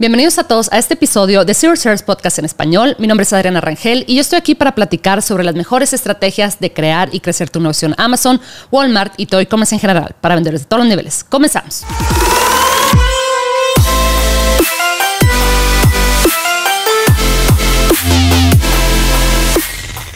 Bienvenidos a todos a este episodio de Zero Service Podcast en español. Mi nombre es Adriana Rangel y yo estoy aquí para platicar sobre las mejores estrategias de crear y crecer tu negocio en Amazon, Walmart y todo e-commerce en general para vendedores de todos los niveles. Comenzamos.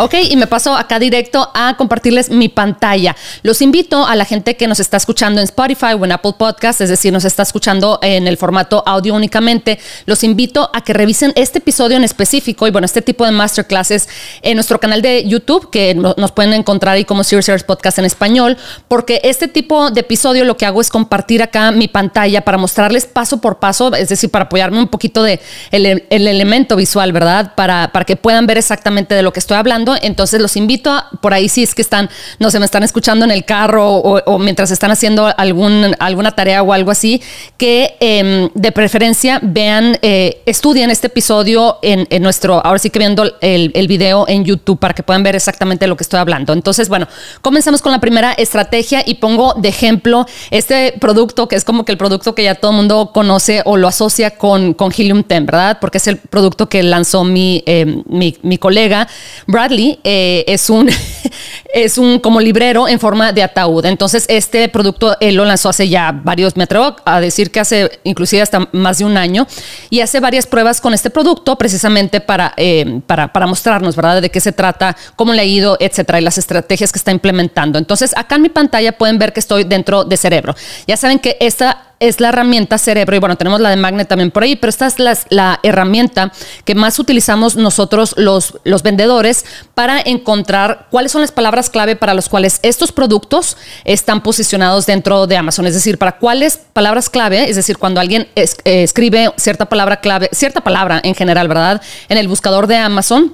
Ok, y me paso acá directo a compartirles mi pantalla. Los invito a la gente que nos está escuchando en Spotify o en Apple Podcast, es decir, nos está escuchando en el formato audio únicamente. Los invito a que revisen este episodio en específico y bueno, este tipo de masterclasses en nuestro canal de YouTube, que nos pueden encontrar ahí como Serious Serious Podcast en español, porque este tipo de episodio lo que hago es compartir acá mi pantalla para mostrarles paso por paso, es decir, para apoyarme un poquito de el, elemento visual, ¿verdad? Para, para que puedan ver exactamente de lo que estoy hablando entonces los invito a, por ahí si es que están, no sé, me están escuchando en el carro o, mientras están haciendo algún, alguna tarea o algo así, que em, de preferencia vean, eh, estudien este episodio en, nuestro, ahora sí que viendo el, el video en YouTube para que puedan ver exactamente lo que estoy hablando. Entonces, bueno, comenzamos con la primera estrategia y pongo de ejemplo este producto que es como que el producto que ya todo el mundo conoce o lo asocia con, con Helium 10, ¿verdad? Porque es el producto que lanzó mi, em, mi, mi colega Brad eh, es, un, es un como librero en forma de ataúd. Entonces, este producto él lo lanzó hace ya varios, me atrevo a decir que hace inclusive hasta más de un año, y hace varias pruebas con este producto precisamente para, eh, para, para mostrarnos, ¿verdad?, de qué se trata, cómo le ha ido, etcétera, y las estrategias que está implementando. Entonces, acá en mi pantalla pueden ver que estoy dentro de Cerebro. Ya saben que esta es la herramienta cerebro y bueno, tenemos la de Magnet también por ahí, pero esta es la, herramienta que más utilizamos nosotros los, los vendedores para encontrar cuáles son las palabras clave para los cuales estos productos están posicionados dentro de Amazon. Es decir, para cuáles palabras clave, es decir, cuando alguien eh, escribe cierta palabra clave, cierta palabra en general, ¿verdad? En el buscador de Amazon,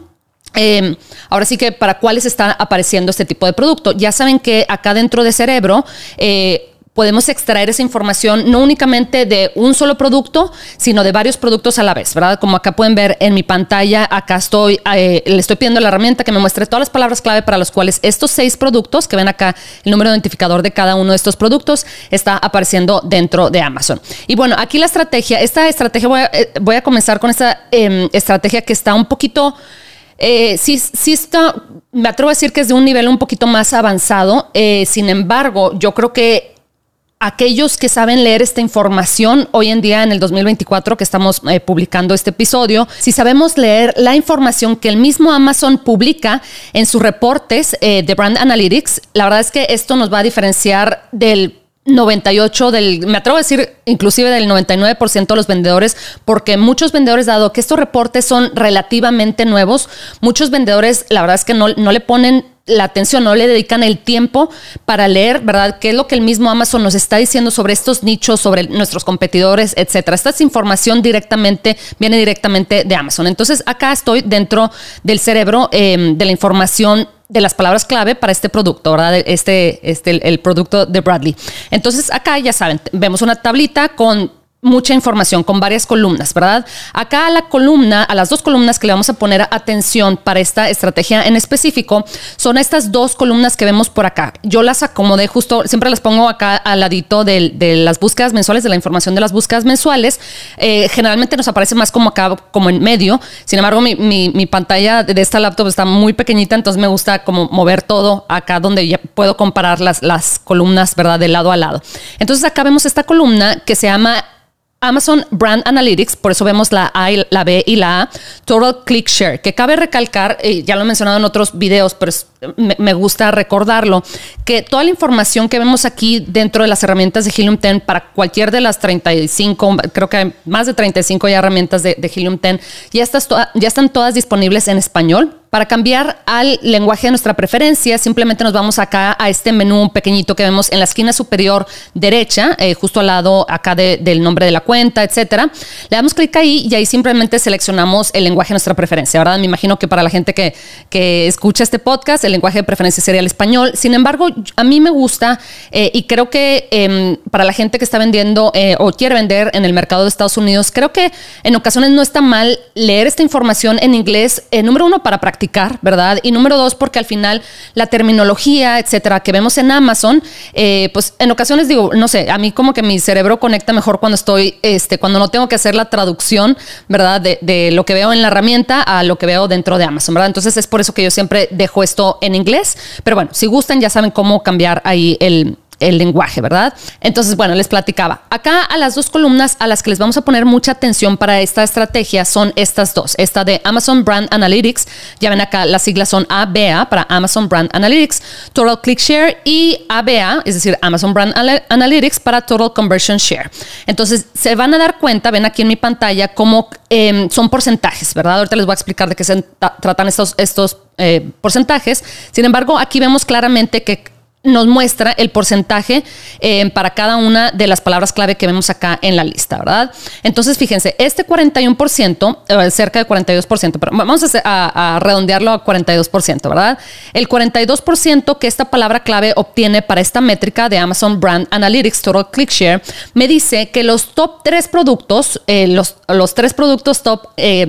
em, ahora sí que para cuáles está apareciendo este tipo de producto. Ya saben que acá dentro de Cerebro eh, podemos extraer esa información no únicamente de un solo producto, sino de varios productos a la vez, ¿verdad? Como acá pueden ver en mi pantalla, acá estoy, eh, le estoy pidiendo la herramienta que me muestre todas las palabras clave para los cuales estos seis productos, que ven acá el número identificador de cada uno de estos productos, está apareciendo dentro de Amazon. Y bueno, aquí la estrategia, esta estrategia, voy a, eh, a comenzar con esta em, estrategia que está un poquito... Eh, sí, sí está, me atrevo a decir que es de un nivel un poquito más avanzado. sin embargo, yo creo que aquellos que saben leer esta información hoy en día en el 2024 que estamos eh, publicando este episodio, si sabemos leer la información que el mismo Amazon publica en sus reportes eh, de Brand Analytics, la verdad es que esto nos va a diferenciar del 98 del, me atrevo a decir inclusive del 99% de los vendedores, porque muchos vendedores, dado que estos reportes son relativamente nuevos, muchos vendedores, la verdad es que no, no le ponen la atención, no le dedican el tiempo para leer, ¿verdad? ¿Qué es lo que el mismo Amazon nos está diciendo sobre estos nichos, sobre nuestros competidores, etcétera? Esta es información directamente, viene directamente de Amazon. Entonces, acá estoy dentro del cerebro em, de la información de las palabras clave para este producto, ¿verdad? Este, este, el producto de Bradley. Entonces, acá ya saben, vemos una tablita con mucha información con varias columnas, ¿verdad? Acá a la columna, a las dos columnas que le vamos a poner atención para esta estrategia en específico, son estas dos columnas que vemos por acá. Yo las acomodé justo, siempre las pongo acá al ladito de, las búsquedas mensuales, de la información de las búsquedas mensuales. Eh, generalmente nos aparece más como acá, como en medio. Sin embargo, mi, pantalla de esta laptop está muy pequeñita, entonces me gusta como mover todo acá donde ya puedo comparar las, las columnas, ¿verdad? De lado a lado. Entonces acá vemos esta columna que se llama Amazon Brand Analytics, por eso vemos la A, la B y la A, Total Click Share, que cabe recalcar, eh, ya lo he mencionado en otros videos, pero me, gusta recordarlo, que toda la información que vemos aquí dentro de las herramientas de Helium 10 para cualquier de las 35, creo que hay más de 35 ya herramientas de, Helium 10, ya, ya están todas disponibles en español. Para cambiar al lenguaje de nuestra preferencia, simplemente nos vamos acá a este menú pequeñito que vemos en la esquina superior derecha, eh, justo al lado acá del nombre de la cuenta, etcétera. Le damos clic ahí y ahí simplemente seleccionamos el lenguaje de nuestra preferencia, ¿verdad? Me imagino que para la gente que, que escucha este podcast, el lenguaje de preferencia sería el español. Sin embargo, a mí me gusta eh, y creo que em, para la gente que está vendiendo eh, o quiere vender en el mercado de Estados Unidos, creo que en ocasiones no está mal leer esta información en inglés, número uno, para practicar practicar, ¿verdad? Y número dos, porque al final la terminología, etcétera, que vemos en Amazon, eh, pues en ocasiones digo, no sé, a mí como que mi cerebro conecta mejor cuando estoy, este, cuando no tengo que hacer la traducción, ¿verdad? De, de lo que veo en la herramienta a lo que veo dentro de Amazon, ¿verdad? Entonces es por eso que yo siempre dejo esto en inglés, pero bueno, si gustan ya saben cómo cambiar ahí el el lenguaje, ¿verdad? Entonces, bueno, les platicaba. Acá a las dos columnas a las que les vamos a poner mucha atención para esta estrategia son estas dos. Esta de Amazon Brand Analytics, ya ven acá, las siglas son ABA para Amazon Brand Analytics, Total Click Share y ABA, es decir, Amazon Brand Analytics para Total Conversion Share. Entonces, se van a dar cuenta, ven aquí en mi pantalla, cómo em, son porcentajes, ¿verdad? Ahorita les voy a explicar de qué se tratan estos, estos eh, porcentajes. Sin embargo, aquí vemos claramente que nos muestra el porcentaje eh, para cada una de las palabras clave que vemos acá en la lista, ¿verdad? Entonces, fíjense, este 41%, eh, cerca de 42%, pero vamos a, redondearlo a 42%, ¿verdad? El 42% que esta palabra clave obtiene para esta métrica de Amazon Brand Analytics Total Click Share me dice que los top tres productos, eh, los, los tres productos top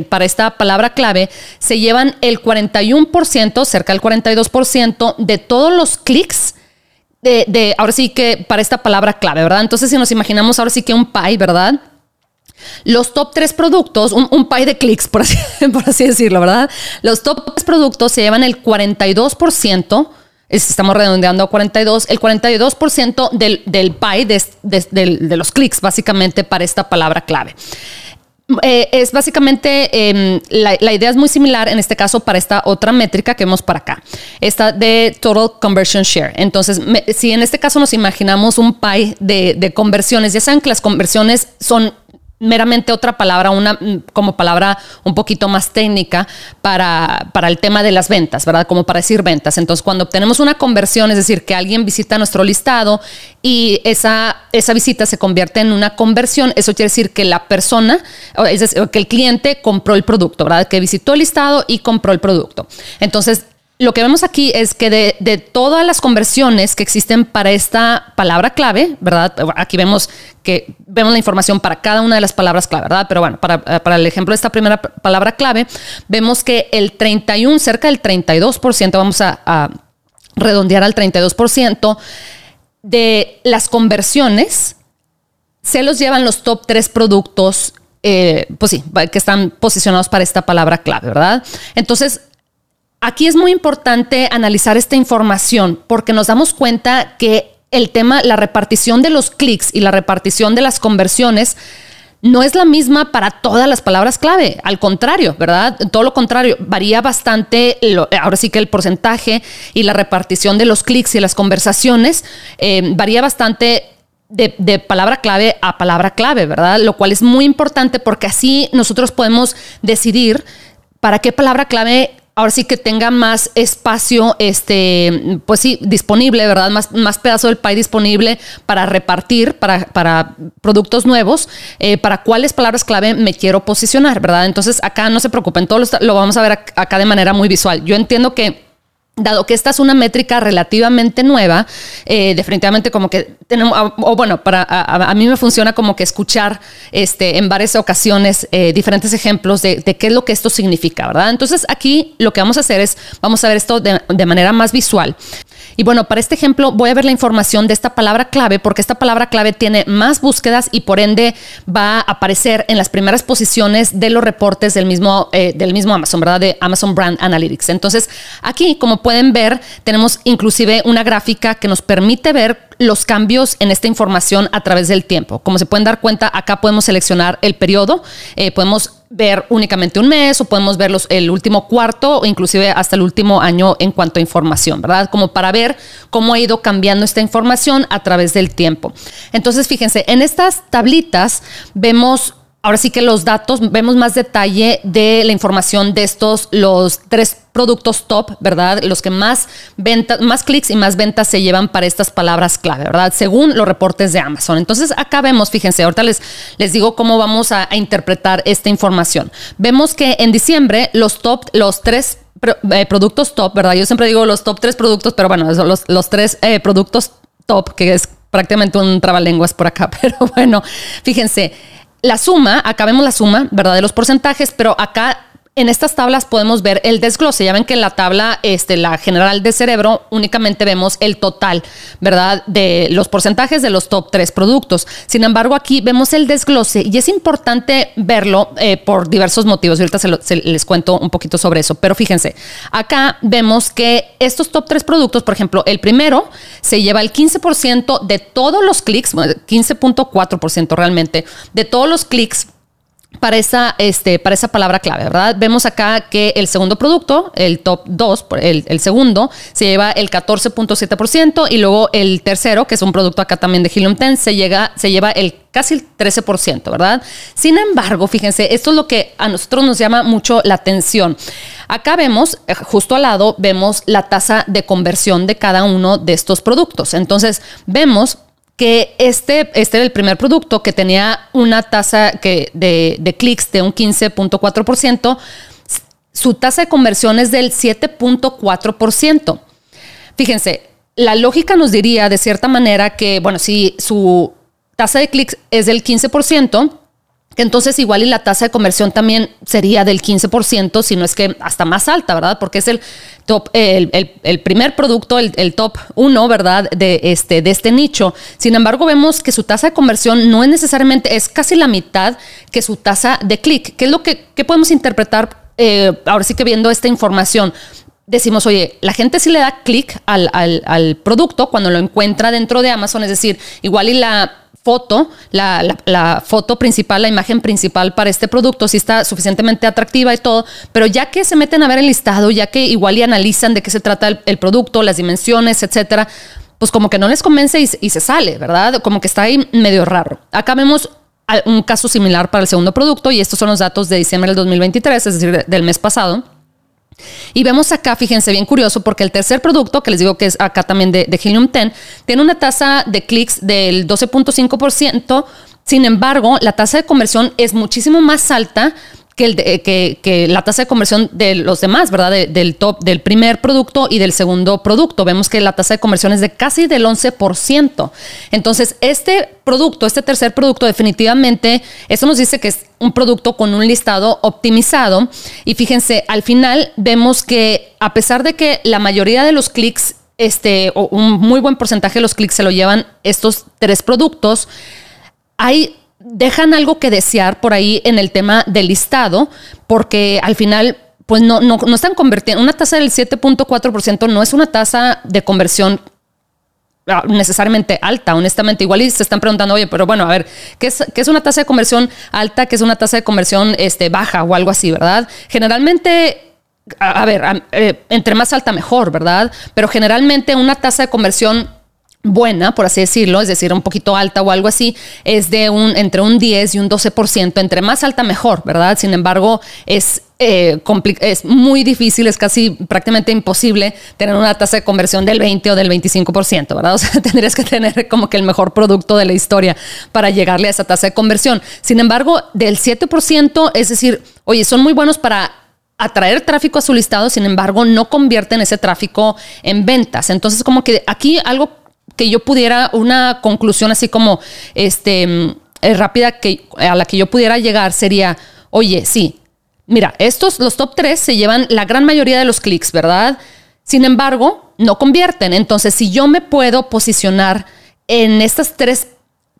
para esta palabra clave se llevan el 41%, cerca del 42% de todos los clics de, ahora sí que para esta palabra clave, ¿verdad? Entonces, si nos imaginamos ahora sí que un pie, ¿verdad? Los top tres productos, un, un pie de clics, por así, por así decirlo, ¿verdad? Los top tres productos se llevan el 42%, estamos redondeando a 42, el 42% del, del pie de, de los clics, básicamente, para esta palabra clave. Eh, es básicamente, em, la, idea es muy similar en este caso para esta otra métrica que vemos para acá, esta de Total Conversion Share. Entonces, si en este caso nos imaginamos un pie de, de conversiones, ya saben que las conversiones son meramente otra palabra, una mm, como palabra un poquito más técnica para, para, el tema de las ventas, ¿verdad? Como para decir ventas. Entonces, cuando obtenemos una conversión, es decir, que alguien visita nuestro listado y esa, esa visita se convierte en una conversión, eso quiere decir que la persona, es decir, que el cliente compró el producto, ¿verdad? Que visitó el listado y compró el producto. Entonces, lo que vemos aquí es que de, todas las conversiones que existen para esta palabra clave, ¿verdad? Aquí vemos que vemos la información para cada una de las palabras clave, ¿verdad? Pero bueno, para, el ejemplo de esta primera palabra clave, vemos que el 31, cerca del 32%, vamos a, redondear al 32%, de las conversiones se los llevan los top tres productos eh, pues sí, que están posicionados para esta palabra clave, ¿verdad? Entonces, Aquí es muy importante analizar esta información porque nos damos cuenta que el tema, la repartición de los clics y la repartición de las conversiones no es la misma para todas las palabras clave. Al contrario, ¿verdad? Todo lo contrario, varía bastante, ahora sí que el porcentaje y la repartición de los clics y las conversaciones eh, varía bastante de, palabra clave a palabra clave, ¿verdad? Lo cual es muy importante porque así nosotros podemos decidir para qué palabra clave ahora sí que tenga más espacio, este, pues sí, disponible, ¿verdad? Más, más pedazo del pie disponible para repartir, para, para productos nuevos, eh, para cuáles palabras clave me quiero posicionar, ¿verdad? Entonces acá no se preocupen, todo lo, lo vamos a ver acá de manera muy visual. Yo entiendo que Dado que esta es una métrica relativamente nueva, eh, definitivamente como que tenemos, o bueno, para a, mí me funciona como que escuchar este, en varias ocasiones eh, diferentes ejemplos de, qué es lo que esto significa, ¿verdad? Entonces aquí lo que vamos a hacer es, vamos a ver esto de manera más visual. Y bueno, para este ejemplo voy a ver la información de esta palabra clave porque esta palabra clave tiene más búsquedas y por ende va a aparecer en las primeras posiciones de los reportes del mismo, eh, del mismo Amazon, ¿verdad? De Amazon Brand Analytics. Entonces, aquí, como pueden ver, tenemos inclusive una gráfica que nos permite ver los cambios en esta información a través del tiempo. Como se pueden dar cuenta, acá podemos seleccionar el periodo, eh, podemos ver únicamente un mes o podemos ver el último cuarto o inclusive hasta el último año en cuanto a información, ¿verdad? Como para ver cómo ha ido cambiando esta información a través del tiempo. Entonces, fíjense, en estas tablitas vemos Ahora sí que los datos, vemos más detalle de la información de estos, los tres productos top, ¿verdad? Los que más ventas, más clics y más ventas se llevan para estas palabras clave, ¿verdad? Según los reportes de Amazon. Entonces, acá vemos, fíjense, ahorita les, digo cómo vamos a, interpretar esta información. Vemos que en diciembre los top, los tres eh, productos top, ¿verdad? Yo siempre digo los top tres productos, pero bueno, los, los tres eh, productos top, que es prácticamente un trabalenguas por acá, pero bueno, fíjense la suma, acá vemos la suma, ¿verdad? De los porcentajes, pero acá en estas tablas podemos ver el desglose. Ya ven que en la tabla, este, la general de cerebro, únicamente vemos el total, ¿verdad? De los porcentajes de los top tres productos. Sin embargo, aquí vemos el desglose y es importante verlo eh, por diversos motivos. Ahorita se, les cuento un poquito sobre eso. Pero fíjense, acá vemos que estos top tres productos, por ejemplo, el primero se lleva el 15% de todos los clics, 15.4% realmente, de todos los clics para esa, este, para esa palabra clave, ¿verdad? Vemos acá que el segundo producto, el top 2, el, el segundo, se lleva el 14.7% y luego el tercero, que es un producto acá también de Helium 10, se, llega, se lleva el casi el 13%, ¿verdad? Sin embargo, fíjense, esto es lo que a nosotros nos llama mucho la atención. Acá vemos, eh, justo al lado, vemos la tasa de conversión de cada uno de estos productos. Entonces, vemos que este, este era el primer producto que tenía una tasa que de, de clics de un 15.4%, su tasa de conversión es del 7.4%. Fíjense, la lógica nos diría de cierta manera que, bueno, si su tasa de clics es del 15%, entonces igual y la tasa de conversión también sería del 15%, si no es que hasta más alta, ¿verdad? Porque es el top, el, primer producto, el, top 1, ¿verdad? De este, de este nicho. Sin embargo, vemos que su tasa de conversión no es necesariamente, es casi la mitad que su tasa de clic. ¿Qué es lo que podemos interpretar eh, ahora sí que viendo esta información? decimos, oye, la gente sí le da clic al, producto cuando lo encuentra dentro de Amazon, es decir, igual y la foto, la, foto principal, la imagen principal para este producto, si está suficientemente atractiva y todo, pero ya que se meten a ver el listado, ya que igual y analizan de qué se trata el, producto, las dimensiones, etcétera, pues como que no les convence y, y, se sale, ¿verdad? Como que está ahí medio raro. Acá vemos un caso similar para el segundo producto y estos son los datos de diciembre del 2023, es decir, del mes pasado. Y vemos acá, fíjense, bien curioso, porque el tercer producto, que les digo que es acá también de, de Helium 10, tiene una tasa de clics del 12.5%. Sin embargo, la tasa de conversión es muchísimo más alta que, el que, la tasa de conversión de los demás, ¿verdad? del top, del primer producto y del segundo producto. Vemos que la tasa de conversión es de casi del 11%. Entonces, este producto, este tercer producto, definitivamente, eso nos dice que es un producto con un listado optimizado. Y fíjense, al final vemos que a pesar de que la mayoría de los clics, este, o un muy buen porcentaje de los clics se lo llevan estos tres productos, hay dejan algo que desear por ahí en el tema del listado, porque al final pues no, no, no están convirtiendo. Una tasa del 7.4% no es una tasa de conversión ah, necesariamente alta, honestamente. Igual y se están preguntando, oye, pero bueno, a ver, ¿qué es, qué es una tasa de conversión alta? ¿Qué es una tasa de conversión este, baja o algo así, verdad? Generalmente, a, ver, eh, entre más alta mejor, ¿verdad? Pero generalmente una tasa de conversión buena, por así decirlo, es decir, un poquito alta o algo así, es de un entre un 10 y un 12%. Entre más alta, mejor, ¿verdad? Sin embargo, es, eh, es muy difícil, es casi prácticamente imposible tener una tasa de conversión del 20 o del 25%, ¿verdad? O sea, tendrías que tener como que el mejor producto de la historia para llegarle a esa tasa de conversión. Sin embargo, del 7%, es decir, oye, son muy buenos para atraer tráfico a su listado, sin embargo, no convierten ese tráfico en ventas. Entonces, como que aquí algo que yo pudiera, una conclusión así como este, mm, eh, rápida que, a la que yo pudiera llegar sería, oye, sí, mira, estos, los top 3 se llevan la gran mayoría de los clics, ¿verdad? Sin embargo, no convierten. Entonces, si yo me puedo posicionar en estas tres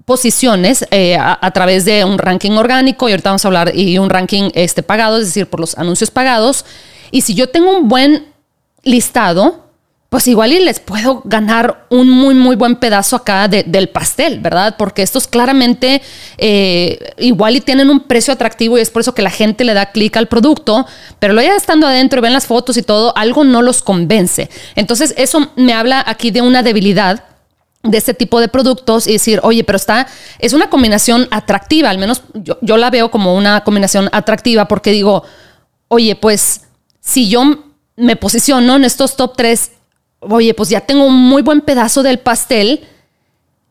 posiciones eh, a, través de un ranking orgánico, y ahorita vamos a hablar, y un ranking este, pagado, es decir, por los anuncios pagados, y si yo tengo un buen listado, pues igual y les puedo ganar un muy, muy buen pedazo acá del pastel, ¿verdad? Porque estos claramente eh, igual y tienen un precio atractivo y es por eso que la gente le da clic al producto, pero lo ya estando adentro y ven las fotos y todo, algo no los convence. Entonces eso me habla aquí de una debilidad de este tipo de productos y decir, oye, pero está, es una combinación atractiva, al menos yo, yo la veo como una combinación atractiva porque digo, oye, pues si yo me posiciono en estos top 3 oye, pues ya tengo un muy buen pedazo del pastel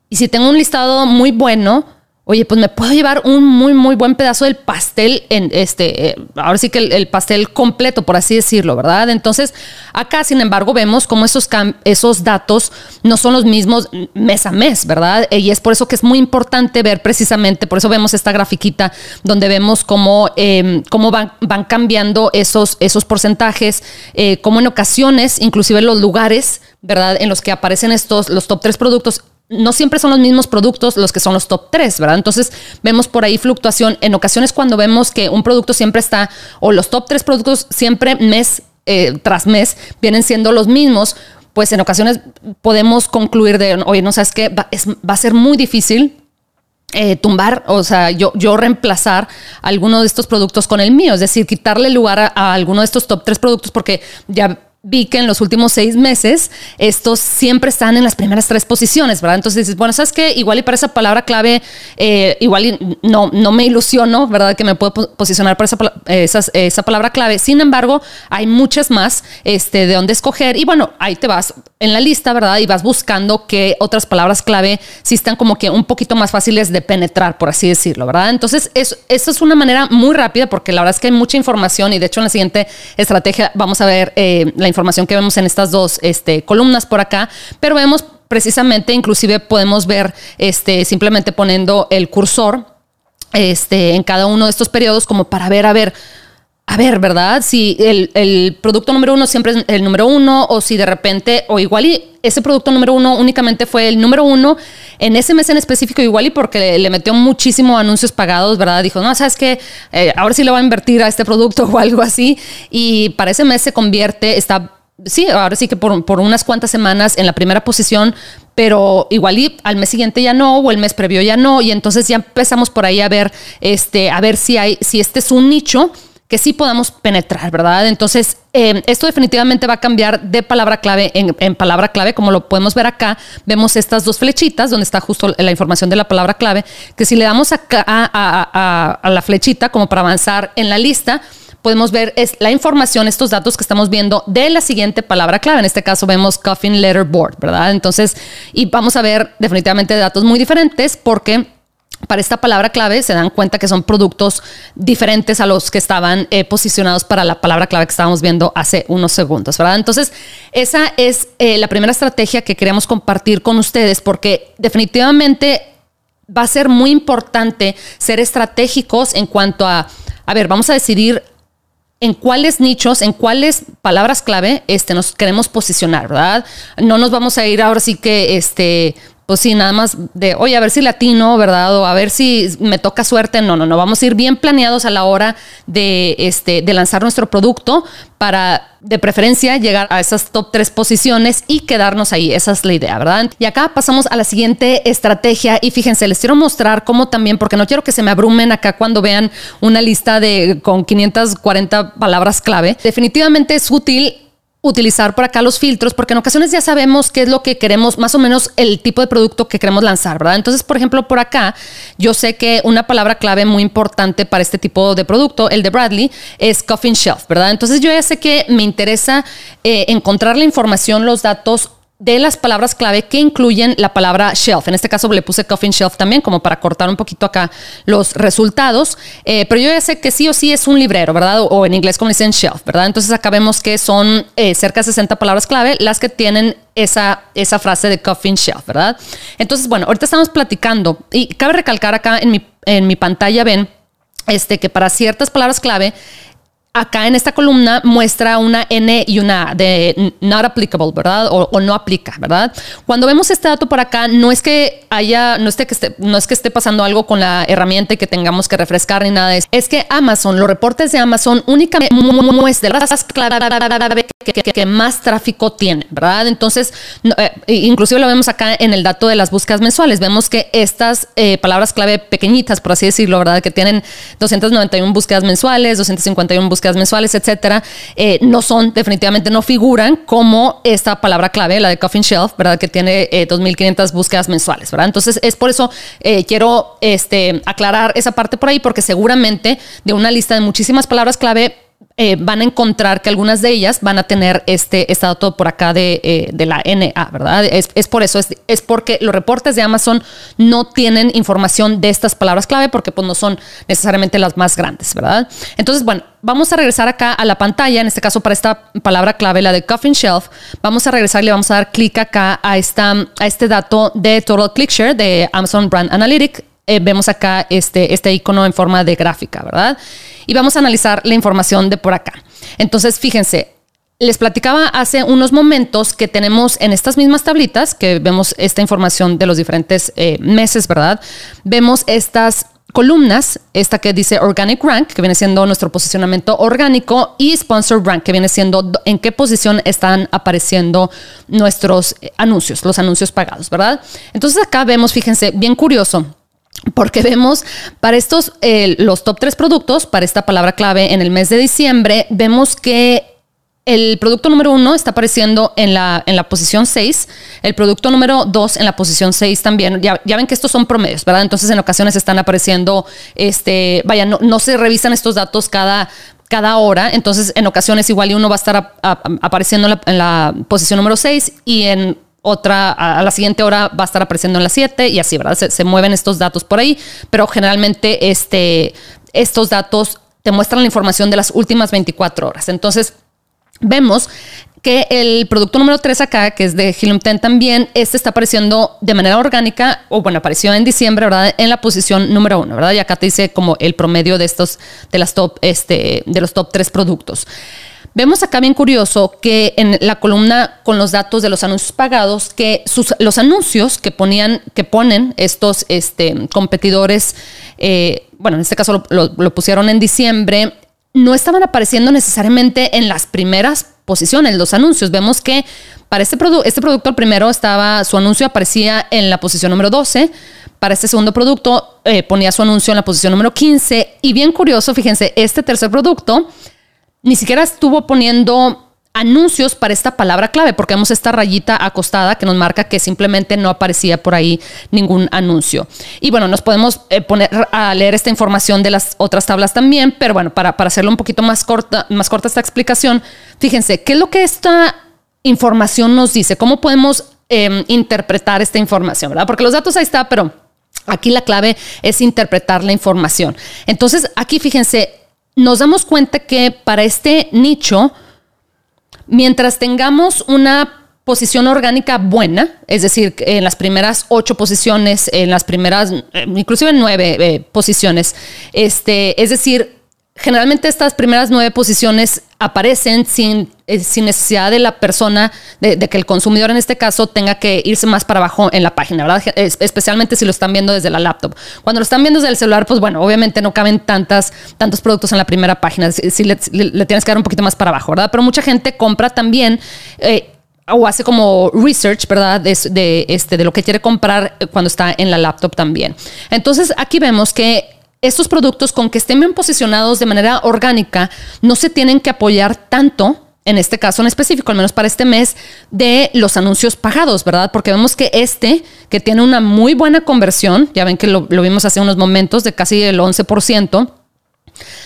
y si tengo un listado muy bueno, oye, pues me puedo llevar un muy, muy buen pedazo del pastel, en este, eh, ahora sí que el, pastel completo, por así decirlo, ¿verdad? Entonces, acá, sin embargo, vemos cómo esos, esos datos no son los mismos mes a mes, ¿verdad? Y es por eso que es muy importante ver precisamente, por eso vemos esta grafiquita donde vemos cómo, em, cómo van, van cambiando esos, esos porcentajes, eh, cómo en ocasiones, inclusive los lugares, ¿verdad? En los que aparecen estos, los top tres productos, no siempre son los mismos productos los que son los top 3, ¿verdad? Entonces vemos por ahí fluctuación. En ocasiones cuando vemos que un producto siempre está, o los top 3 productos siempre mes eh, tras mes vienen siendo los mismos, pues en ocasiones podemos concluir de, oye, no sabes qué, va, va a ser muy difícil eh, tumbar, o sea, yo, yo reemplazar alguno de estos productos con el mío, es decir, quitarle lugar a, alguno de estos top 3 productos porque ya vi que en los últimos seis meses estos siempre están en las primeras tres posiciones, ¿verdad? Entonces dices, bueno, ¿sabes qué? Igual y para esa palabra clave, eh, igual no, no me ilusiono, ¿verdad? Que me puedo posicionar para esa, esa, palabra clave. Sin embargo, hay muchas más este, de dónde escoger y bueno, ahí te vas en la lista, ¿verdad? Y vas buscando que otras palabras clave sí están como que un poquito más fáciles de penetrar, por así decirlo, ¿verdad? Entonces, eso, eso es una manera muy rápida porque la verdad es que hay mucha información y de hecho en la siguiente estrategia vamos a ver eh, la información que vemos en estas dos este, columnas por acá, pero vemos precisamente, inclusive podemos ver este, simplemente poniendo el cursor este, en cada uno de estos periodos como para ver, a ver, a ver, ¿verdad? Si el, producto número uno siempre es el número uno o si de repente, o igual y ese producto número uno únicamente fue el número uno en ese mes en específico, igual y porque le, metió muchísimo anuncios pagados, ¿verdad? Dijo, no, sabes que eh, ahora sí le va a invertir a este producto o algo así. Y para ese mes se convierte, está sí, ahora sí que por, por, unas cuantas semanas en la primera posición, pero igual y al mes siguiente ya no, o el mes previo ya no, y entonces ya empezamos por ahí a ver, este, a ver si hay, si este es un nicho que sí podamos penetrar, ¿verdad? Entonces, eh, esto definitivamente va a cambiar de palabra clave en, palabra clave, como lo podemos ver acá. Vemos estas dos flechitas donde está justo la información de la palabra clave, que si le damos acá a, la flechita como para avanzar en la lista, podemos ver es la información, estos datos que estamos viendo de la siguiente palabra clave. En este caso vemos Coffin Letterboard, ¿verdad? Entonces, y vamos a ver definitivamente datos muy diferentes porque para esta palabra clave se dan cuenta que son productos diferentes a los que estaban eh, posicionados para la palabra clave que estábamos viendo hace unos segundos, ¿verdad? Entonces, esa es eh, la primera estrategia que queremos compartir con ustedes porque definitivamente va a ser muy importante ser estratégicos en cuanto a, a ver, vamos a decidir en cuáles nichos, en cuáles palabras clave este, nos queremos posicionar, ¿verdad? No nos vamos a ir ahora sí que este, pues sí, nada más de, oye, a ver si latino, ¿verdad? O a ver si me toca suerte. No, no, no. Vamos a ir bien planeados a la hora de, este, de lanzar nuestro producto para, de preferencia, llegar a esas top tres posiciones y quedarnos ahí. Esa es la idea, ¿verdad? Y acá pasamos a la siguiente estrategia. Y fíjense, les quiero mostrar cómo también, porque no quiero que se me abrumen acá cuando vean una lista de con 540 palabras clave. Definitivamente es útil utilizar por acá los filtros, porque en ocasiones ya sabemos qué es lo que queremos, más o menos el tipo de producto que queremos lanzar, ¿verdad? Entonces, por ejemplo, por acá, yo sé que una palabra clave muy importante para este tipo de producto, el de Bradley, es coffin shelf, ¿verdad? Entonces, yo ya sé que me interesa eh, encontrar la información, los datos de las palabras clave que incluyen la palabra shelf. En este caso le puse coffin shelf también, como para cortar un poquito acá los resultados. Eh, pero yo ya sé que sí o sí es un librero, ¿verdad? O, en inglés como dicen shelf, ¿verdad? Entonces acá vemos que son eh, cerca de 60 palabras clave las que tienen esa, esa frase de coffin shelf, ¿verdad? Entonces, bueno, ahorita estamos platicando y cabe recalcar acá en mi, en mi pantalla, ven, este, que para ciertas palabras clave acá en esta columna muestra una N y una de not applicable, ¿verdad? O, no aplica, ¿verdad? Cuando vemos este dato por acá, no es que haya, no, esté que esté, no es que esté pasando algo con la herramienta y que tengamos que refrescar ni nada. Es que Amazon, los reportes de Amazon únicamente muestran las que, que, más tráfico tienen, ¿verdad? Entonces, eh, inclusive lo vemos acá en el dato de las búsquedas mensuales. Vemos que estas eh, palabras clave pequeñitas, por así decirlo, ¿verdad? Que tienen 291 búsquedas mensuales, 251 búsquedas mensuales, etcétera, eh, no son, definitivamente no figuran como esta palabra clave, la de Coffin Shelf, ¿verdad? Que tiene 2.500 búsquedas mensuales, ¿verdad? Entonces, es por eso quiero este, aclarar esa parte por ahí, porque seguramente de una lista de muchísimas palabras clave, eh, van a encontrar que algunas de ellas van a tener este, este dato por acá de, eh, de la NA, ¿verdad? Es, es por eso, es, es, porque los reportes de Amazon no tienen información de estas palabras clave porque pues no son necesariamente las más grandes, ¿verdad? Entonces, bueno, vamos a regresar acá a la pantalla, en este caso para esta palabra clave, la de Coffin Shelf, vamos a regresar y le vamos a dar clic acá a, esta, a este dato de Total Click Share de Amazon Brand Analytics eh, vemos acá este, este icono en forma de gráfica, ¿verdad? Y vamos a analizar la información de por acá. Entonces, fíjense, les platicaba hace unos momentos que tenemos en estas mismas tablitas, que vemos esta información de los diferentes eh, meses, ¿verdad? Vemos estas columnas, esta que dice Organic Rank, que viene siendo nuestro posicionamiento orgánico, y Sponsor Rank, que viene siendo en qué posición están apareciendo nuestros eh, anuncios, los anuncios pagados, ¿verdad? Entonces acá vemos, fíjense, bien curioso, porque vemos para estos, eh, los top tres productos, para esta palabra clave en el mes de diciembre, vemos que el producto número uno está apareciendo en la, en la posición 6, el producto número 2 en la posición 6 también. Ya, ven que estos son promedios, ¿verdad? Entonces en ocasiones están apareciendo, este, vaya, no, no se revisan estos datos cada, cada hora, entonces en ocasiones igual y uno va a estar apareciendo en la, en la posición número 6 y en otra a, la siguiente hora va a estar apareciendo en las 7 y así, ¿verdad? Se, mueven estos datos por ahí, pero generalmente este, estos datos te muestran la información de las últimas 24 horas. Entonces, vemos que el producto número 3 acá, que es de Helium 10 también, este está apareciendo de manera orgánica, o bueno, apareció en diciembre, ¿verdad? En la posición número 1, ¿verdad? Y acá te dice como el promedio de estos, de las top, este, de los top 3 productos. Vemos acá bien curioso que en la columna con los datos de los anuncios pagados, que los anuncios que ponían, que ponen estos este, competidores, eh, bueno, en este caso lo, pusieron en diciembre, no estaban apareciendo necesariamente en las primeras posiciones, los anuncios. Vemos que para este, este producto, el primero estaba, su anuncio aparecía en la posición número 12. Para este segundo producto, eh, ponía su anuncio en la posición número 15. Y bien curioso, fíjense, este tercer producto ni siquiera estuvo poniendo anuncios para esta palabra clave, porque vemos esta rayita acostada que nos marca que simplemente no aparecía por ahí ningún anuncio. Y bueno, nos podemos eh, poner a leer esta información de las otras tablas también, pero bueno, para, para hacerlo un poquito más corta, más corta esta explicación, fíjense, ¿qué es lo que esta información nos dice? ¿Cómo podemos em, interpretar esta información? ¿verdad? Porque los datos ahí está, pero aquí la clave es interpretar la información. Entonces, aquí fíjense, nos damos cuenta que para este nicho, mientras tengamos una posición orgánica buena, es decir, en las primeras ocho posiciones, en las primeras, eh, inclusive nueve eh, posiciones, este, es decir, generalmente estas primeras nueve posiciones aparecen sin, eh, sin necesidad de la persona, de, que el consumidor en este caso tenga que irse más para abajo en la página, ¿verdad? especialmente si lo están viendo desde la laptop. Cuando lo están viendo desde el celular, pues bueno, obviamente no caben tantas, tantos productos en la primera página, si, le, tienes que dar un poquito más para abajo, ¿verdad? Pero mucha gente compra también... Eh, o hace como research, ¿verdad? De, de, este, de lo que quiere comprar cuando está en la laptop también. Entonces, aquí vemos que estos productos con que estén bien posicionados de manera orgánica no se tienen que apoyar tanto en este caso en específico, al menos para este mes, de los anuncios pagados, ¿verdad? Porque vemos que este, que tiene una muy buena conversión, ya ven que lo, vimos hace unos momentos, de casi el 11%,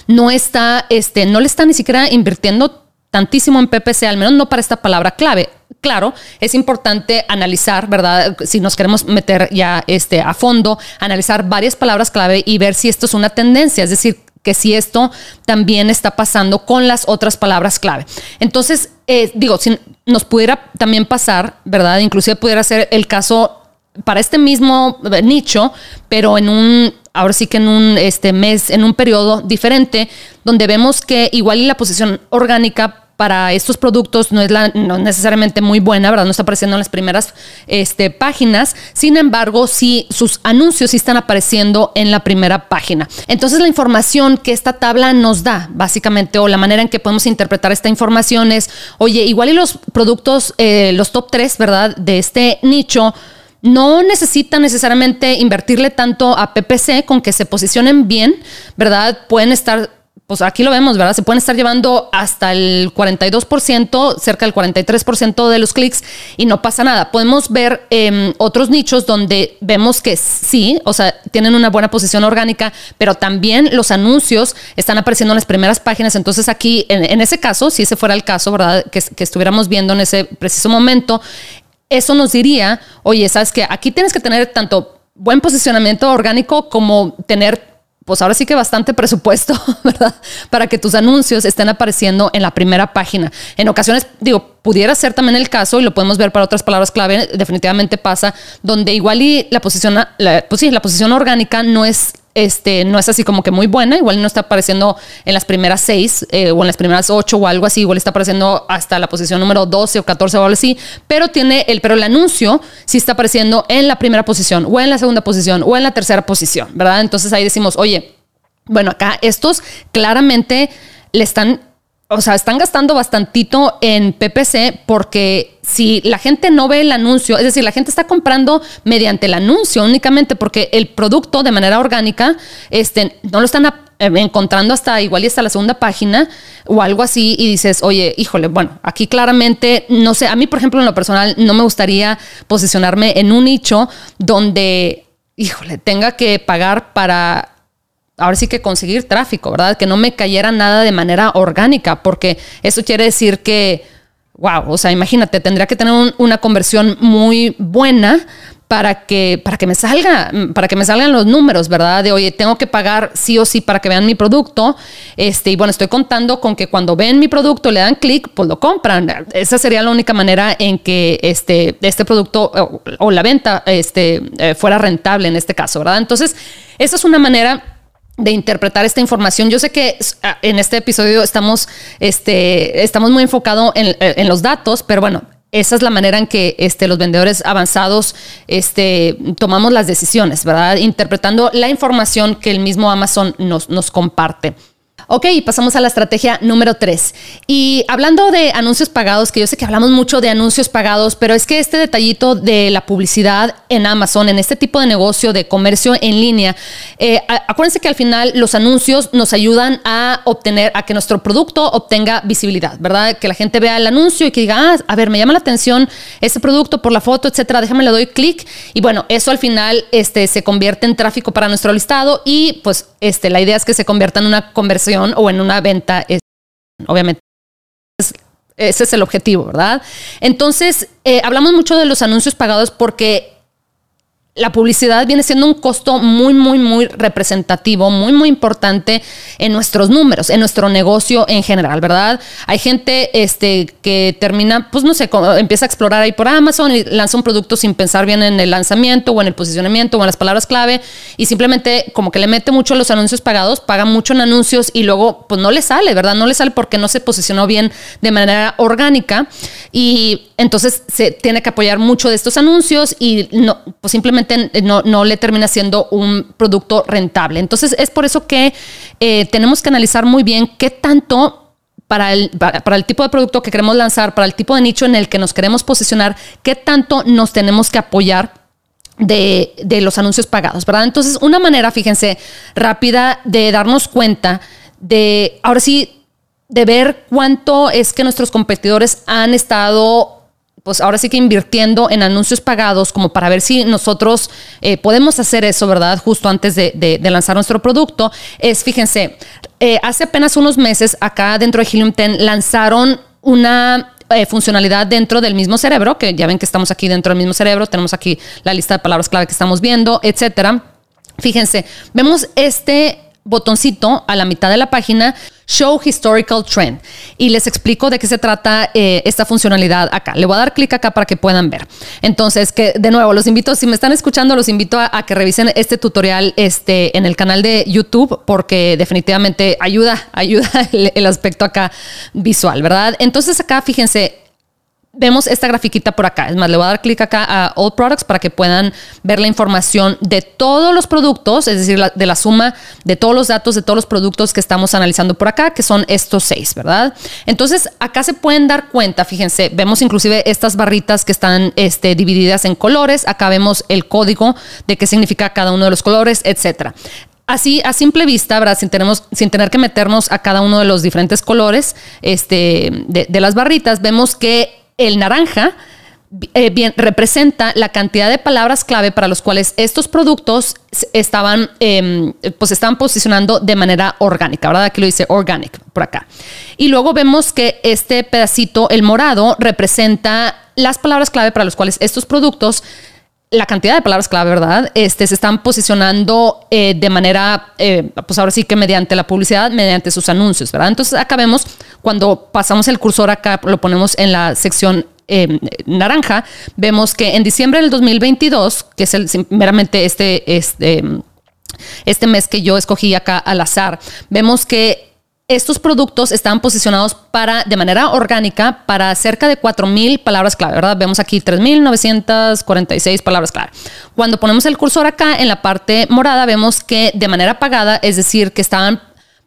no está, este, no le está ni siquiera invirtiendo tantísimo en PPC, al menos no para esta palabra clave. Claro, es importante analizar, ¿verdad? Si nos queremos meter ya este, a fondo, analizar varias palabras clave y ver si esto es una tendencia, es decir, que si esto también está pasando con las otras palabras clave. Entonces, eh, digo, si nos pudiera también pasar, ¿verdad? Inclusive pudiera ser el caso para este mismo nicho, pero en un, ahora sí que en un este mes, en un periodo diferente, donde vemos que igual y la posición orgánica para estos productos no es la, necesariamente muy buena, ¿verdad? No está apareciendo en las primeras este, páginas. Sin embargo, sí, sus anuncios sí están apareciendo en la primera página. Entonces, la información que esta tabla nos da, básicamente, o la manera en que podemos interpretar esta información es, oye, igual y los productos, eh, los top 3, ¿verdad? De este nicho no necesitan necesariamente invertirle tanto a PPC con que se posicionen bien, ¿verdad? Pueden estar pues aquí lo vemos, ¿verdad? Se pueden estar llevando hasta el 42%, cerca del 43% de los clics y no pasa nada. Podemos ver em, otros nichos donde vemos que sí, o sea, tienen una buena posición orgánica, pero también los anuncios están apareciendo en las primeras páginas. Entonces aquí, en, ese caso, si ese fuera el caso, ¿verdad? Que, que estuviéramos viendo en ese preciso momento, eso nos diría, oye, sabes que aquí tienes que tener tanto buen posicionamiento orgánico como tener pues ahora sí que bastante presupuesto, ¿verdad? Para que tus anuncios estén apareciendo en la primera página. En ocasiones, digo, pudiera ser también el caso, y lo podemos ver para otras palabras clave, definitivamente pasa, donde igual y la posición, pues sí, la posición orgánica no es este, no es así como que muy buena, igual no está apareciendo en las primeras seis eh, o en las primeras ocho o algo así, igual está apareciendo hasta la posición número 12 o 14 o algo así, pero tiene el, pero el anuncio sí está apareciendo en la primera posición o en la segunda posición o en la tercera posición, ¿verdad? Entonces ahí decimos, oye, bueno, acá estos claramente le están o sea, están gastando bastantito en PPC porque si la gente no ve el anuncio, es decir, la gente está comprando mediante el anuncio únicamente porque el producto de manera orgánica este, no lo están eh, encontrando hasta igual y hasta la segunda página o algo así y dices, oye, híjole, bueno, aquí claramente, no sé, a mí por ejemplo en lo personal no me gustaría posicionarme en un nicho donde, híjole, tenga que pagar para ahora sí que conseguir tráfico, ¿verdad? Que no me cayera nada de manera orgánica, porque eso quiere decir que, wow, o sea, imagínate, tendría que tener una conversión muy buena para que, para que me salga, para que me salgan los números, ¿verdad? De oye, tengo que pagar sí o sí para que vean mi producto. Este, y bueno, estoy contando con que cuando ven mi producto, le dan clic, pues lo compran. Esa sería la única manera en que este, este producto o, la venta este, eh, fuera rentable en este caso, ¿verdad? Entonces, esa es una manera de interpretar esta información. Yo sé que en este episodio estamos, este, estamos muy enfocados en, en, los datos, pero bueno, esa es la manera en que este, los vendedores avanzados este, tomamos las decisiones, ¿verdad? Interpretando la información que el mismo Amazon nos, nos comparte. Ok, pasamos a la estrategia número tres. Y hablando de anuncios pagados, que yo sé que hablamos mucho de anuncios pagados, pero es que este detallito de la publicidad en Amazon, en este tipo de negocio de comercio en línea, eh, acuérdense que al final los anuncios nos ayudan a obtener, a que nuestro producto obtenga visibilidad, ¿verdad? Que la gente vea el anuncio y que diga, ah, a ver, me llama la atención ese producto por la foto, etcétera, déjame le doy clic. Y bueno, eso al final este, se convierte en tráfico para nuestro listado y pues este, la idea es que se convierta en una conversión o en una venta, es, obviamente. ese es el objetivo, ¿verdad? Entonces, eh, hablamos mucho de los anuncios pagados porque la publicidad viene siendo un costo muy, muy, muy representativo, muy, muy importante en nuestros números, en nuestro negocio en general, ¿verdad? Hay gente este, que termina, pues no sé, empieza a explorar ahí por Amazon y lanza un producto sin pensar bien en el lanzamiento o en el posicionamiento o en las palabras clave y simplemente como que le mete mucho los anuncios pagados, paga mucho en anuncios y luego pues no le sale, ¿verdad? No le sale porque no se posicionó bien de manera orgánica y entonces se tiene que apoyar mucho de estos anuncios y no, pues simplemente no, le termina siendo un producto rentable. Entonces es por eso que eh, tenemos que analizar muy bien qué tanto para el, para, el tipo de producto que queremos lanzar, para el tipo de nicho en el que nos queremos posicionar, qué tanto nos tenemos que apoyar de, de, los anuncios pagados, ¿verdad? Entonces, una manera, fíjense, rápida de darnos cuenta de, ahora sí, de ver cuánto es que nuestros competidores han estado pues ahora sí que invirtiendo en anuncios pagados como para ver si nosotros eh, podemos hacer eso, ¿verdad? Justo antes de, lanzar nuestro producto, es, fíjense, eh, hace apenas unos meses acá dentro de Helium 10 lanzaron una eh, funcionalidad dentro del mismo cerebro, que ya ven que estamos aquí dentro del mismo cerebro, tenemos aquí la lista de palabras clave que estamos viendo, etcétera. Fíjense, vemos este botoncito a la mitad de la página, Show Historical Trend. Y les explico de qué se trata eh, esta funcionalidad acá. Le voy a dar clic acá para que puedan ver. Entonces, que de nuevo, los invito, si me están escuchando, los invito a, que revisen este tutorial este, en el canal de YouTube porque definitivamente ayuda, ayuda el aspecto acá visual, ¿verdad? Entonces acá, fíjense, vemos esta grafiquita por acá. Es más, le voy a dar clic acá a All Products para que puedan ver la información de todos los productos, es decir, de la suma de todos los datos de todos los productos que estamos analizando por acá, que son estos seis, ¿verdad? Entonces, acá se pueden dar cuenta, fíjense, vemos inclusive estas barritas que están este, divididas en colores. Acá vemos el código de qué significa cada uno de los colores, etcétera. así a simple vista, ¿verdad? Sin, tenemos, sin tener que meternos a cada uno de los diferentes colores este, de, las barritas, vemos que el naranja eh, bien, representa la cantidad de palabras clave para los cuales estos productos estaban, eh, pues estaban posicionando de manera orgánica, ¿verdad? Aquí lo dice organic por acá. Y luego vemos que este pedacito, el morado, representa las palabras clave para los cuales estos productos la cantidad de palabras clave, ¿verdad? Este, se están posicionando eh, de manera, eh, pues ahora sí que mediante la publicidad, mediante sus anuncios, ¿verdad? Entonces acá vemos, cuando pasamos el cursor acá, lo ponemos en la sección eh, naranja, vemos que en diciembre del 2022, que es el, meramente este, este, este mes que yo escogí acá al azar, vemos que estos productos están posicionados para, de manera orgánica para cerca de 4.000 palabras clave, ¿verdad? Vemos aquí 3.946 palabras clave. Cuando ponemos el cursor acá en la parte morada, vemos que de manera pagada, es decir, que estaban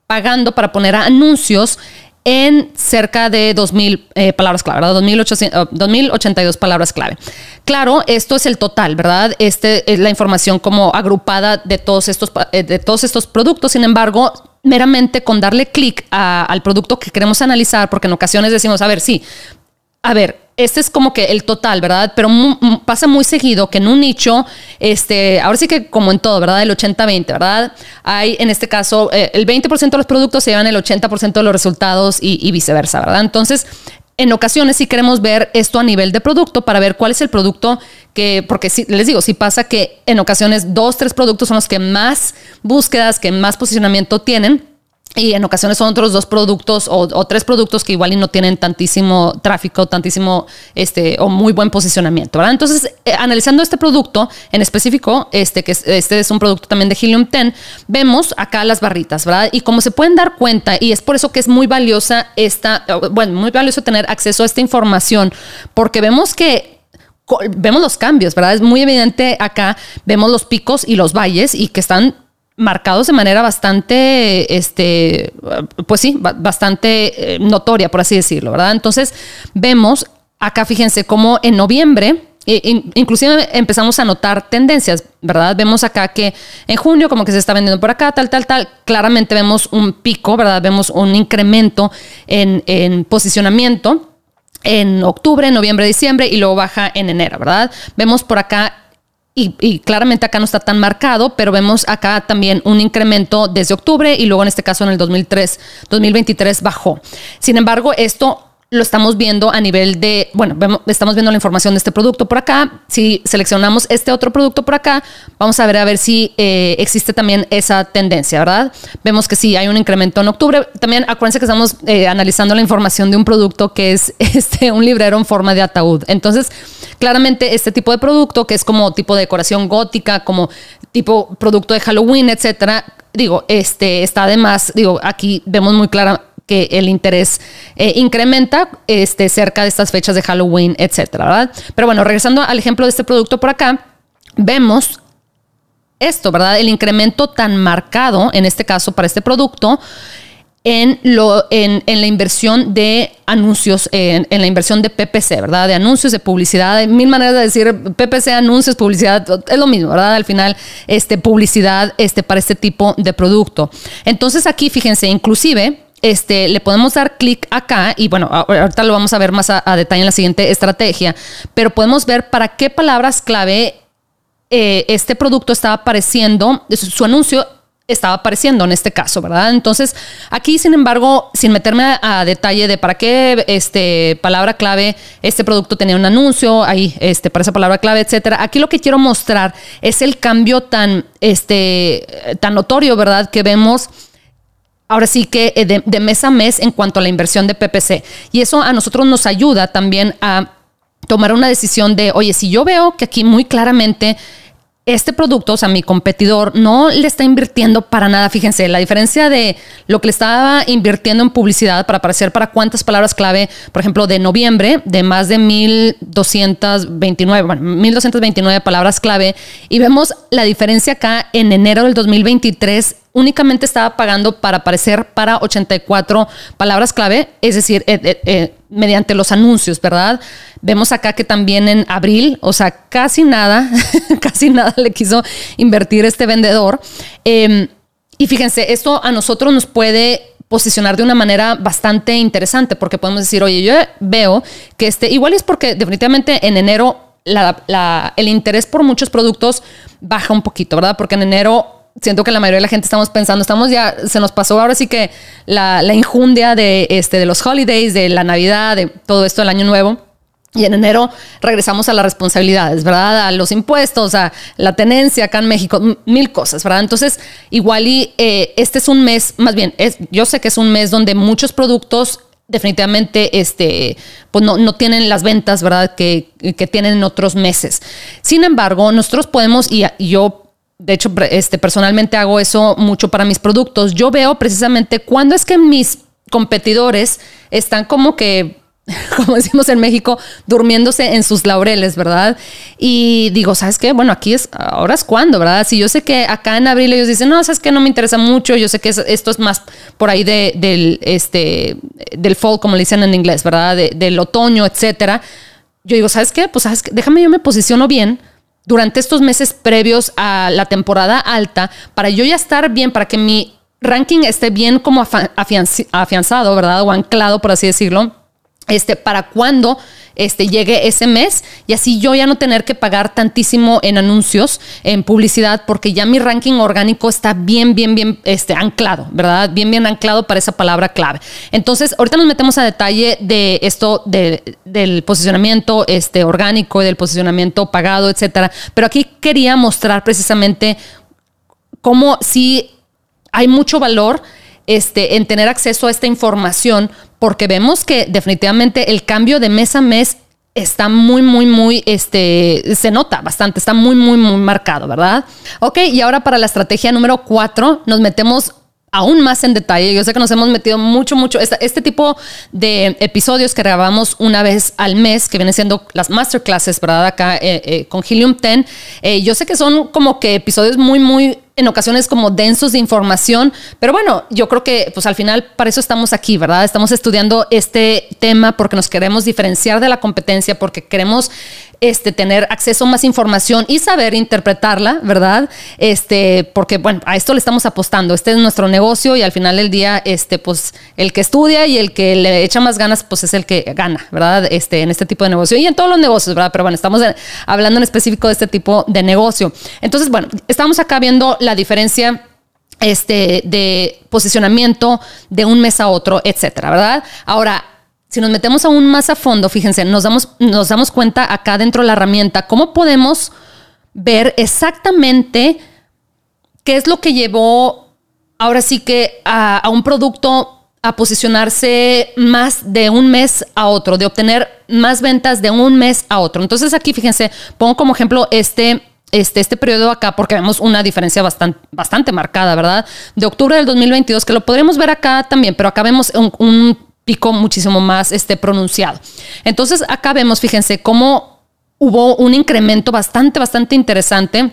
pagando para poner anuncios en cerca de 2.000 eh, palabras clave, ¿verdad? 2.082 palabras clave. Claro, esto es el total, ¿verdad? Este es la información como agrupada de todos estos, eh, de todos estos productos. Sin embargo, meramente con darle clic al producto que queremos analizar, porque en ocasiones decimos, a ver, sí, a ver, este es como que el total, ¿verdad? Pero pasa muy seguido que en un nicho, este, ahora sí que como en todo, ¿verdad? El 80-20, ¿verdad? Hay en este caso, eh, el 20% de los productos se llevan el 80% de los resultados y, y viceversa, ¿verdad? Entonces, en ocasiones sí queremos ver esto a nivel de producto para ver cuál es el producto que, porque si, les digo, si pasa que en ocasiones dos, tres productos son los que más búsquedas, que más posicionamiento tienen y en ocasiones son otros dos productos o, tres productos que igual y no tienen tantísimo tráfico, tantísimo este o muy buen posicionamiento, ¿verdad? Entonces, eh, analizando este producto en específico, este que este es un producto también de Helium 10, vemos acá las barritas, ¿verdad? Y como se pueden dar cuenta, y es por eso que es muy valiosa esta, bueno, muy valioso tener acceso a esta información, porque vemos que vemos los cambios, ¿verdad? Es muy evidente acá, vemos los picos y los valles y que están marcados de manera bastante, este, pues sí, bastante eh, notoria, por así decirlo, ¿verdad? Entonces, vemos acá, fíjense, cómo en noviembre, inclusive empezamos a notar tendencias, ¿verdad? Vemos acá que en junio como que se está vendiendo por acá, tal, tal, tal. Claramente vemos un pico, ¿verdad? Vemos un incremento en, en posicionamiento en octubre, noviembre, diciembre y luego baja en enero, ¿verdad? Vemos por acá y, claramente acá no está tan marcado, pero vemos acá también un incremento desde octubre y luego en este caso en el 2003, 2023 bajó. Sin embargo, esto lo estamos viendo a nivel de, bueno, estamos viendo la información de este producto por acá. Si seleccionamos este otro producto por acá, vamos a ver a ver si eh, existe también esa tendencia, ¿verdad? Vemos que sí hay un incremento en octubre. También acuérdense que estamos eh, analizando la información de un producto que es este, un librero en forma de ataúd. Entonces, claramente este tipo de producto, que es como tipo de decoración gótica, como tipo producto de Halloween, etcétera, digo, este está además, digo, aquí vemos muy clara que el interés eh, incrementa este, cerca de estas fechas de Halloween, etcétera, ¿verdad? Pero bueno, regresando al ejemplo de este producto por acá, vemos esto, ¿verdad? El incremento tan marcado, en este caso para este producto, en, lo, en, la inversión de anuncios, en, la inversión de PPC, ¿verdad? De anuncios, de publicidad, hay mil maneras de decir PPC, anuncios, publicidad, es lo mismo, ¿verdad? Al final, este, publicidad este, para este tipo de producto. Entonces aquí, fíjense, inclusive este, le podemos dar clic acá y bueno, ahorita lo vamos a ver más a, detalle en la siguiente estrategia, pero podemos ver para qué palabras clave eh, este producto estaba apareciendo, su anuncio estaba apareciendo en este caso, ¿verdad? Entonces, aquí, sin embargo, sin meterme a, detalle de para qué este, palabra clave este producto tenía un anuncio, ahí, este, para esa palabra clave, etcétera. Aquí lo que quiero mostrar es el cambio tan, este, tan notorio, ¿verdad? Que vemos ahora sí que eh, de, mes a mes en cuanto a la inversión de PPC. Y eso a nosotros nos ayuda también a tomar una decisión de, oye, si yo veo que aquí muy claramente este producto, o sea, mi competidor no le está invirtiendo para nada. Fíjense, la diferencia de lo que le estaba invirtiendo en publicidad para aparecer para cuántas palabras clave, por ejemplo, de noviembre, de más de 1229, bueno, 1229 palabras clave, y vemos la diferencia acá en enero del 2023 únicamente estaba pagando para aparecer para 84 palabras clave, es decir, eh, eh, eh, mediante los anuncios, ¿verdad? Vemos acá que también en abril, o sea, casi nada, casi nada le quiso invertir este vendedor. Em, y fíjense, esto a nosotros nos puede posicionar de una manera bastante interesante porque podemos decir, oye, yo veo que este, igual es porque definitivamente en enero el interés por muchos productos baja un poquito, ¿verdad? Porque en enero siento que la mayoría de la gente estamos pensando, estamos ya, se nos pasó ahora sí que la, la injundia de, este, de los holidays, de la Navidad, de todo esto del Año Nuevo. Y en enero regresamos a las responsabilidades, ¿verdad? A los impuestos, a la tenencia acá en México, mil cosas, ¿verdad? Entonces, igual y eh, este es un mes, más bien, es, yo sé que es un mes donde muchos productos definitivamente este, pues no, no tienen las ventas, ¿verdad? Que, que, tienen en otros meses. Sin embargo, nosotros podemos, y, y yo de hecho, este, personalmente hago eso mucho para mis productos. Yo veo precisamente cuándo es que mis competidores están como que como decimos en México, durmiéndose en sus laureles, ¿verdad? Y digo, ¿sabes qué? Bueno, aquí es, ahora es cuando, ¿verdad? Si yo sé que acá en abril ellos dicen, no, ¿sabes qué? No me interesa mucho, yo sé que esto es más por ahí de, del, este, del fall, como le dicen en inglés, ¿verdad? del otoño, etcétera. Yo digo, ¿sabes qué? Pues, ¿sabes qué? déjame yo me posiciono bien durante estos meses previos a la temporada alta para yo ya estar bien, para que mi ranking esté bien como afianzado, ¿verdad? O anclado, por así decirlo este, para cuando este, llegue ese mes y así yo ya no tener que pagar tantísimo en anuncios, en publicidad, porque ya mi ranking orgánico está bien, bien, bien este, anclado, ¿verdad? Bien, bien anclado para esa palabra clave. Entonces, ahorita nos metemos a detalle de esto del posicionamiento este, orgánico, del posicionamiento pagado, etcétera. Pero aquí quería mostrar precisamente cómo si hay mucho valor este, en tener acceso a esta información, porque vemos que definitivamente el cambio de mes a mes está muy, muy, muy, este, se nota bastante, está muy, muy, muy marcado, ¿verdad? Ok, y ahora para la estrategia número cuatro, nos metemos aún más en detalle. Yo sé que nos hemos metido mucho, mucho. Este, tipo de episodios que grabamos una vez al mes, que vienen siendo las masterclasses, ¿verdad? Acá eh, eh, con Helium 10. Eh, yo sé que son como que episodios muy, muy en ocasiones como densos de información, pero bueno, yo creo que pues al final para eso estamos aquí, ¿verdad? Estamos estudiando este tema porque nos queremos diferenciar de la competencia, porque queremos este, tener acceso a más información y saber interpretarla, ¿verdad? Este, porque bueno, a esto le estamos apostando, este es nuestro negocio y al final del día, este, pues el que estudia y el que le echa más ganas, pues es el que gana, ¿verdad? Este, en este tipo de negocio y en todos los negocios, ¿verdad? Pero bueno, estamos hablando en específico de este tipo de negocio. Entonces, bueno, estamos acá viendo la diferencia este, de posicionamiento de un mes a otro, etcétera, ¿verdad? Ahora, si nos metemos aún más a fondo, fíjense, nos damos, nos damos cuenta acá dentro de la herramienta cómo podemos ver exactamente qué es lo que llevó ahora sí que a, un producto a posicionarse más de un mes a otro, de obtener más ventas de un mes a otro. Entonces aquí, fíjense, pongo como ejemplo este este, este periodo acá, porque vemos una diferencia bastante, bastante marcada, ¿verdad? De octubre del 2022, que lo podríamos ver acá también, pero acá vemos un, pico muchísimo más este, pronunciado. Entonces, acá vemos, fíjense, cómo hubo un incremento bastante, bastante interesante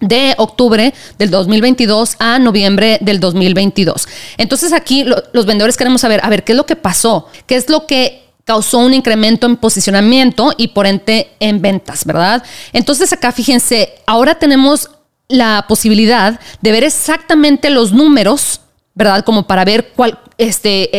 de octubre del 2022 a noviembre del 2022. Entonces aquí los vendedores queremos saber, a ver, ¿qué es lo que pasó? ¿Qué es lo que causó un incremento en posicionamiento y por ente en ventas, ¿verdad? Entonces acá fíjense, ahora tenemos la posibilidad de ver exactamente los números, ¿verdad? Como para ver cuál, este,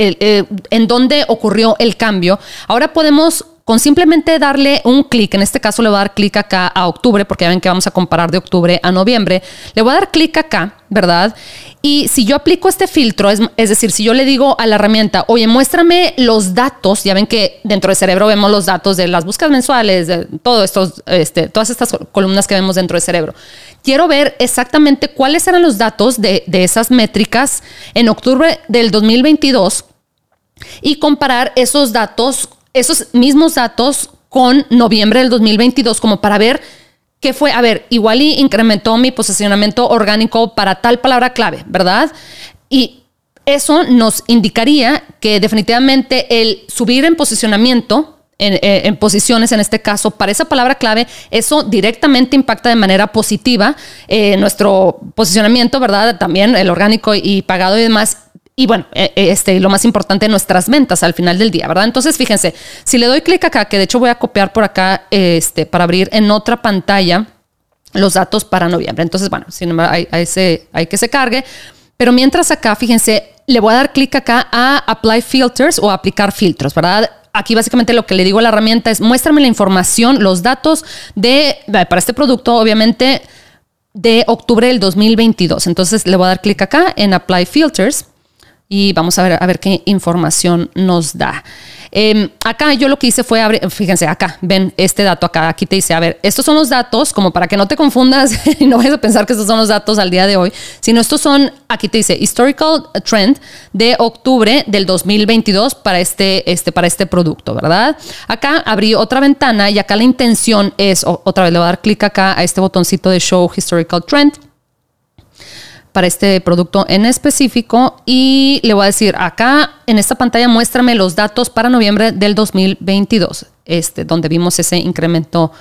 en dónde ocurrió el cambio. Ahora podemos con simplemente darle un clic, en este caso le voy a dar clic acá a octubre, porque ya ven que vamos a comparar de octubre a noviembre, le voy a dar clic acá, ¿verdad? Y si yo aplico este filtro, es, decir, si yo le digo a la herramienta, oye, muéstrame los datos, ya ven que dentro del cerebro vemos los datos de las búsquedas mensuales, de todo estos, este, todas estas columnas que vemos dentro del cerebro. Quiero ver exactamente cuáles eran los datos de, de esas métricas en octubre del 2022 y comparar esos datos, esos mismos datos con noviembre del 2022 como para ver ¿Qué fue? A ver, igual y incrementó mi posicionamiento orgánico para tal palabra clave, ¿verdad? Y eso nos indicaría que definitivamente el subir en posicionamiento, en, eh, posiciones en este caso, para esa palabra clave, eso directamente impacta de manera positiva eh, nuestro posicionamiento, ¿verdad? También el orgánico y pagado y demás y bueno, eh, eh, este, lo más importante, nuestras ventas al final del día, ¿verdad? Entonces, fíjense, si le doy clic acá, que de hecho voy a copiar por acá este, para abrir en otra pantalla los datos para noviembre. Entonces, bueno, hay, hay, hay que se cargue. Pero mientras acá, fíjense, le voy a dar clic acá a Apply Filters o aplicar filtros, ¿verdad? Aquí básicamente lo que le digo a la herramienta es muéstrame la información, los datos de, para este producto, obviamente, de octubre del 2022. Entonces le voy a dar clic acá en Apply Filters y vamos a ver, a ver qué información nos da. Em, acá yo lo que hice fue abrir, fíjense, acá, ven este dato acá, aquí te dice, a ver, estos son los datos, como para que no te confundas y no vayas a pensar que estos son los datos al día de hoy, sino estos son, aquí te dice, historical trend de octubre del 2022 para este, este, para este producto, ¿verdad? Acá abrí otra ventana y acá la intención es, otra vez le voy a dar clic acá a este botoncito de Show Historical Trend para este producto en específico y le voy a decir acá en esta pantalla muéstrame los datos para noviembre del 2022, este, donde vimos ese incremento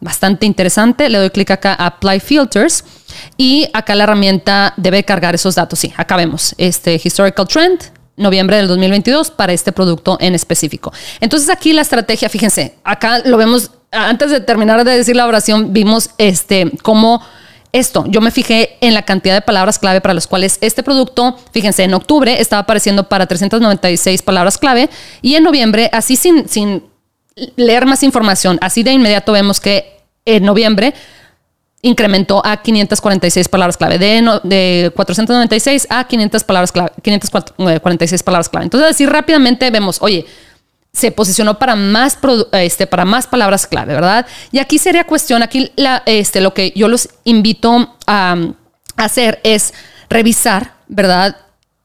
bastante interesante. Le doy clic acá a Apply Filters y acá la herramienta debe cargar esos datos. Sí, acá vemos este Historical Trend, noviembre del 2022 para este producto en específico. Entonces aquí la estrategia, fíjense, acá lo vemos, antes de terminar de decir la oración, vimos este cómo esto, yo me fijé en la cantidad de palabras clave para las cuales este producto, fíjense, en octubre estaba apareciendo para 396 palabras clave y en noviembre, así sin, sin leer más información, así de inmediato vemos que en noviembre incrementó a 546 palabras clave, de, de 496 a 500 palabras clave, 546 palabras clave. Entonces, así rápidamente vemos, oye, se posicionó para más, este, para más palabras clave, ¿verdad? Y aquí sería cuestión, aquí la, este, lo que yo los invito a, a hacer es revisar, ¿verdad?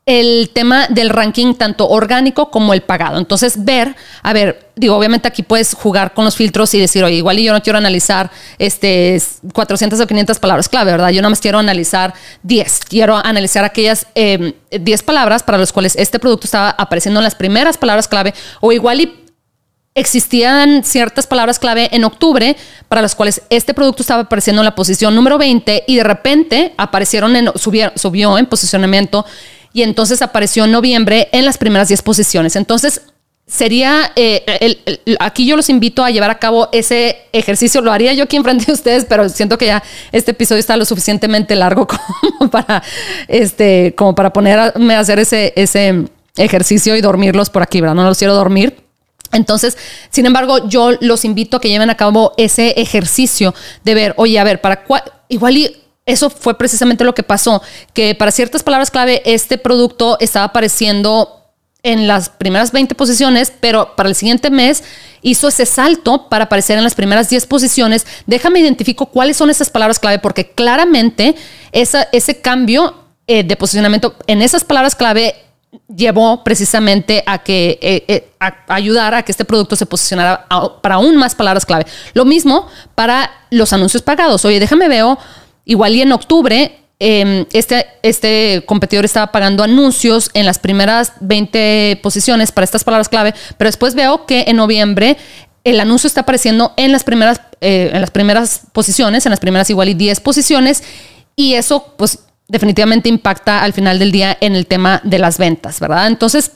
El tema del ranking tanto orgánico como el pagado. Entonces, ver, a ver, digo, obviamente aquí puedes jugar con los filtros y decir, oye, igual yo no quiero analizar este 400 o 500 palabras clave, ¿verdad? Yo no más quiero analizar 10. Quiero analizar aquellas 10 em, palabras para las cuales este producto estaba apareciendo en las primeras palabras clave o igual y existían ciertas palabras clave en octubre para las cuales este producto estaba apareciendo en la posición número 20 y de repente aparecieron en, subió en posicionamiento y entonces apareció en noviembre en las primeras 10 posiciones. Entonces, sería, eh, aquí yo los invito a llevar a cabo ese ejercicio, lo haría yo aquí enfrente de ustedes, pero siento que ya este episodio está lo suficientemente largo como para, este, como para ponerme a hacer ese, ese ejercicio y dormirlos por aquí, ¿verdad? No los quiero dormir. Entonces, sin embargo, yo los invito a que lleven a cabo ese ejercicio de ver, oye, a ver, para cuál, igual y eso fue precisamente lo que pasó, que para ciertas palabras clave este producto estaba apareciendo en las primeras 20 posiciones, pero para el siguiente mes hizo ese salto para aparecer en las primeras 10 posiciones. Déjame identifico cuáles son esas palabras clave, porque claramente ese cambio eh, de posicionamiento en esas palabras clave llevó precisamente a que eh, eh, ayudar a que este producto se posicionara para aún más palabras clave. Lo mismo para los anuncios pagados. Oye, déjame veo Igual y en octubre, em, este, este competidor estaba pagando anuncios en las primeras 20 posiciones para estas palabras clave, pero después veo que en noviembre el anuncio está apareciendo en las primeras, eh, en las primeras posiciones, en las primeras igual y 10 posiciones, y eso pues definitivamente impacta al final del día en el tema de las ventas, ¿verdad? Entonces,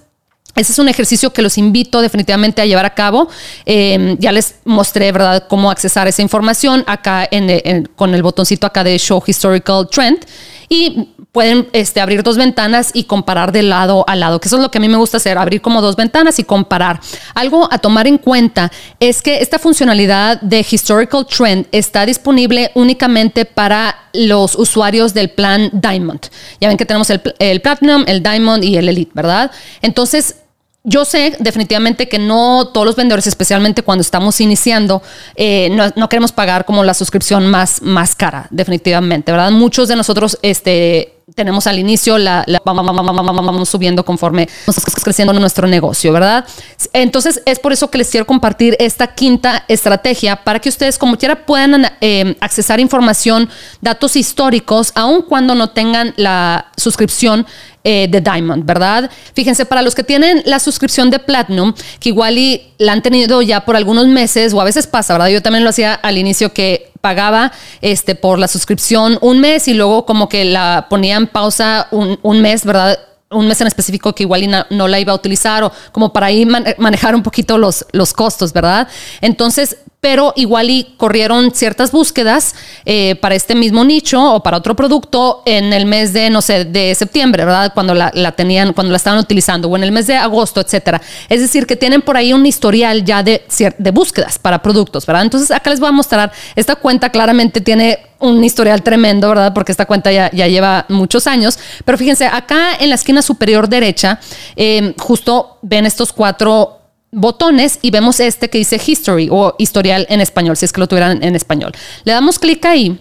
ese es un ejercicio que los invito definitivamente a llevar a cabo. Em, ya les mostré, ¿verdad?, cómo accesar esa información acá con el botoncito acá de Show Historical Trend. Y pueden este, abrir dos ventanas y comparar de lado a lado, que eso es lo que a mí me gusta hacer, abrir como dos ventanas y comparar. Algo a tomar en cuenta es que esta funcionalidad de Historical Trend está disponible únicamente para los usuarios del plan Diamond. Ya ven que tenemos el, el Platinum, el Diamond y el Elite, ¿verdad? Entonces, yo sé definitivamente que no todos los vendedores, especialmente cuando estamos iniciando, eh, no, queremos pagar como la suscripción más, más cara, definitivamente, ¿verdad? Muchos de nosotros este, tenemos al inicio, la, vamos subiendo conforme vamos creciendo nuestro negocio, ¿verdad? Entonces es por eso que les quiero compartir esta quinta estrategia para que ustedes como quiera puedan eh, accesar información, datos históricos, aun cuando no tengan la suscripción eh, de Diamond, ¿verdad? Fíjense, para los que tienen la suscripción de Platinum, que igual y la han tenido ya por algunos meses o a veces pasa, ¿verdad? Yo también lo hacía al inicio que pagaba este, por la suscripción un mes y luego como que la ponía en pausa un, un mes, ¿verdad? un mes en específico que igual no, no, la iba a utilizar o como para ahí manejar un poquito los, los costos, ¿verdad? Entonces, pero igual y corrieron ciertas búsquedas eh, para este mismo nicho o para otro producto en el mes de, no sé, de septiembre, ¿verdad? Cuando la, tenían, cuando la estaban utilizando, o en el mes de agosto, etcétera. Es decir, que tienen por ahí un historial ya de, de búsquedas para productos, ¿verdad? Entonces, acá les voy a mostrar, esta cuenta claramente tiene un historial tremendo, ¿verdad? Porque esta cuenta ya, lleva muchos años. Pero fíjense, acá en la esquina superior derecha, eh, justo ven estos cuatro botones y vemos este que dice History o historial en español, si es que lo tuvieran en español. Le damos clic ahí.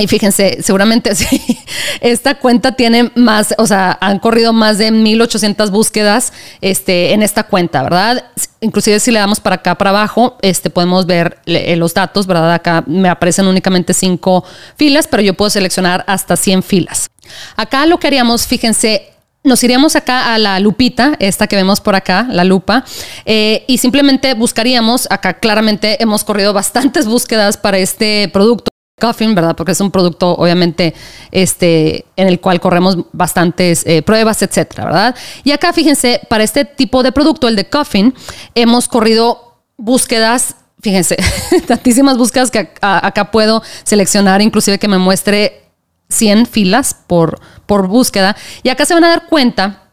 Y fíjense, seguramente esta cuenta tiene más, o sea, han corrido más de 1800 búsquedas este, en esta cuenta, ¿verdad? Inclusive si le damos para acá, para abajo, este, podemos ver eh, los datos, ¿verdad? Acá me aparecen únicamente cinco filas, pero yo puedo seleccionar hasta 100 filas. Acá lo que haríamos, fíjense, nos iríamos acá a la lupita, esta que vemos por acá, la lupa, eh, y simplemente buscaríamos, acá claramente hemos corrido bastantes búsquedas para este producto. Coffin, ¿verdad? Porque es un producto, obviamente, este, en el cual corremos bastantes eh, pruebas, etcétera, ¿verdad? Y acá, fíjense, para este tipo de producto, el de Coffin, hemos corrido búsquedas fíjense, tantísimas búsquedas que acá puedo seleccionar, inclusive que me muestre 100 filas por, por búsqueda. Y acá se van a dar cuenta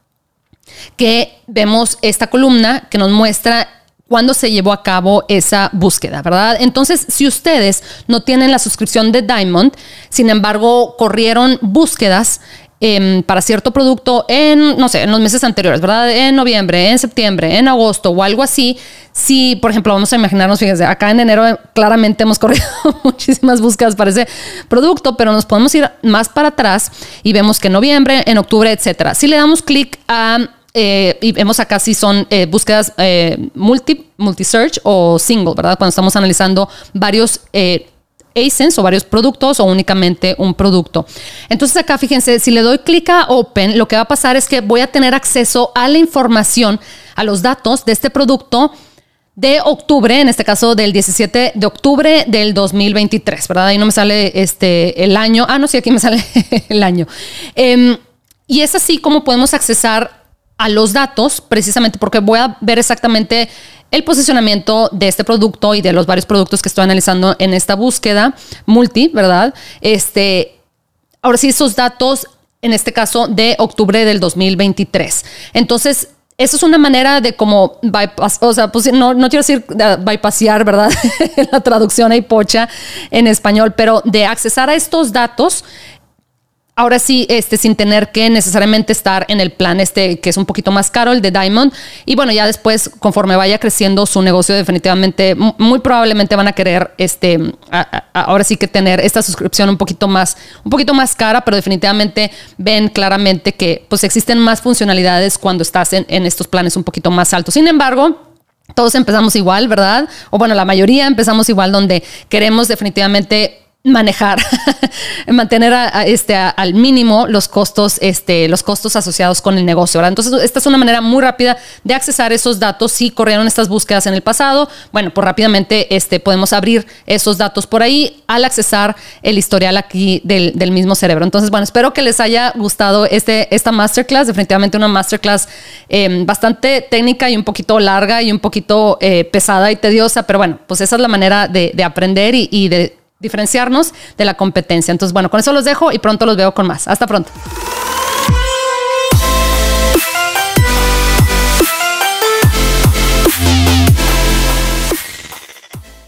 que vemos esta columna que nos muestra cuándo se llevó a cabo esa búsqueda, ¿verdad? Entonces, si ustedes no tienen la suscripción de Diamond, sin embargo, corrieron búsquedas Em, para cierto producto en, no sé, en los meses anteriores, ¿verdad? En noviembre, en septiembre, en agosto o algo así. Si, por ejemplo, vamos a imaginarnos, fíjense, acá en enero eh, claramente hemos corrido muchísimas búsquedas para ese producto, pero nos podemos ir más para atrás y vemos que en noviembre, en octubre, etcétera. Si le damos clic a eh, y vemos acá si son eh, búsquedas multi, multi-search o single, ¿verdad? Cuando estamos analizando varios ASINs o varios productos o únicamente un producto. Entonces acá fíjense, si le doy clic a Open, lo que va a pasar es que voy a tener acceso a la información, a los datos de este producto de octubre, en este caso del 17 de octubre del 2023, ¿verdad? Ahí no me sale este, el año. Ah, no, sí, aquí me sale el año. Em, y es así como podemos accesar a los datos, precisamente porque voy a ver exactamente el posicionamiento de este producto y de los varios productos que estoy analizando en esta búsqueda multi, ¿verdad? Este, ahora sí, esos datos, en este caso, de octubre del 2023. Entonces, eso es una manera de como bypass, o sea, pues no, no quiero decir bypassear, ¿verdad? la traducción hay pocha en español, pero de accesar a estos datos Ahora sí, este, sin tener que necesariamente estar en el plan este que es un poquito más caro, el de Diamond. Y bueno, ya después, conforme vaya creciendo su negocio, definitivamente, muy probablemente van a querer, este, ahora sí que tener esta suscripción un poquito más, un poquito más cara, pero definitivamente ven claramente que pues existen más funcionalidades cuando estás en, en estos planes un poquito más altos. Sin embargo, todos empezamos igual, ¿verdad? O bueno, la mayoría empezamos igual donde queremos definitivamente manejar, mantener este, al mínimo los costos, este, los costos asociados con el negocio. Entonces, esta es una manera muy rápida de accesar esos datos. Si corrieron estas búsquedas en el pasado, bueno, pues rápidamente este, podemos abrir esos datos por ahí al accesar el historial aquí del, mismo cerebro. Entonces, bueno, espero que les haya gustado este, esta masterclass. Definitivamente una masterclass em, bastante técnica y un poquito larga y un poquito eh, pesada y tediosa, pero bueno, pues esa es la manera de, aprender y de diferenciarnos de la competencia. Entonces, bueno, con eso los dejo y pronto los veo con más. Hasta pronto.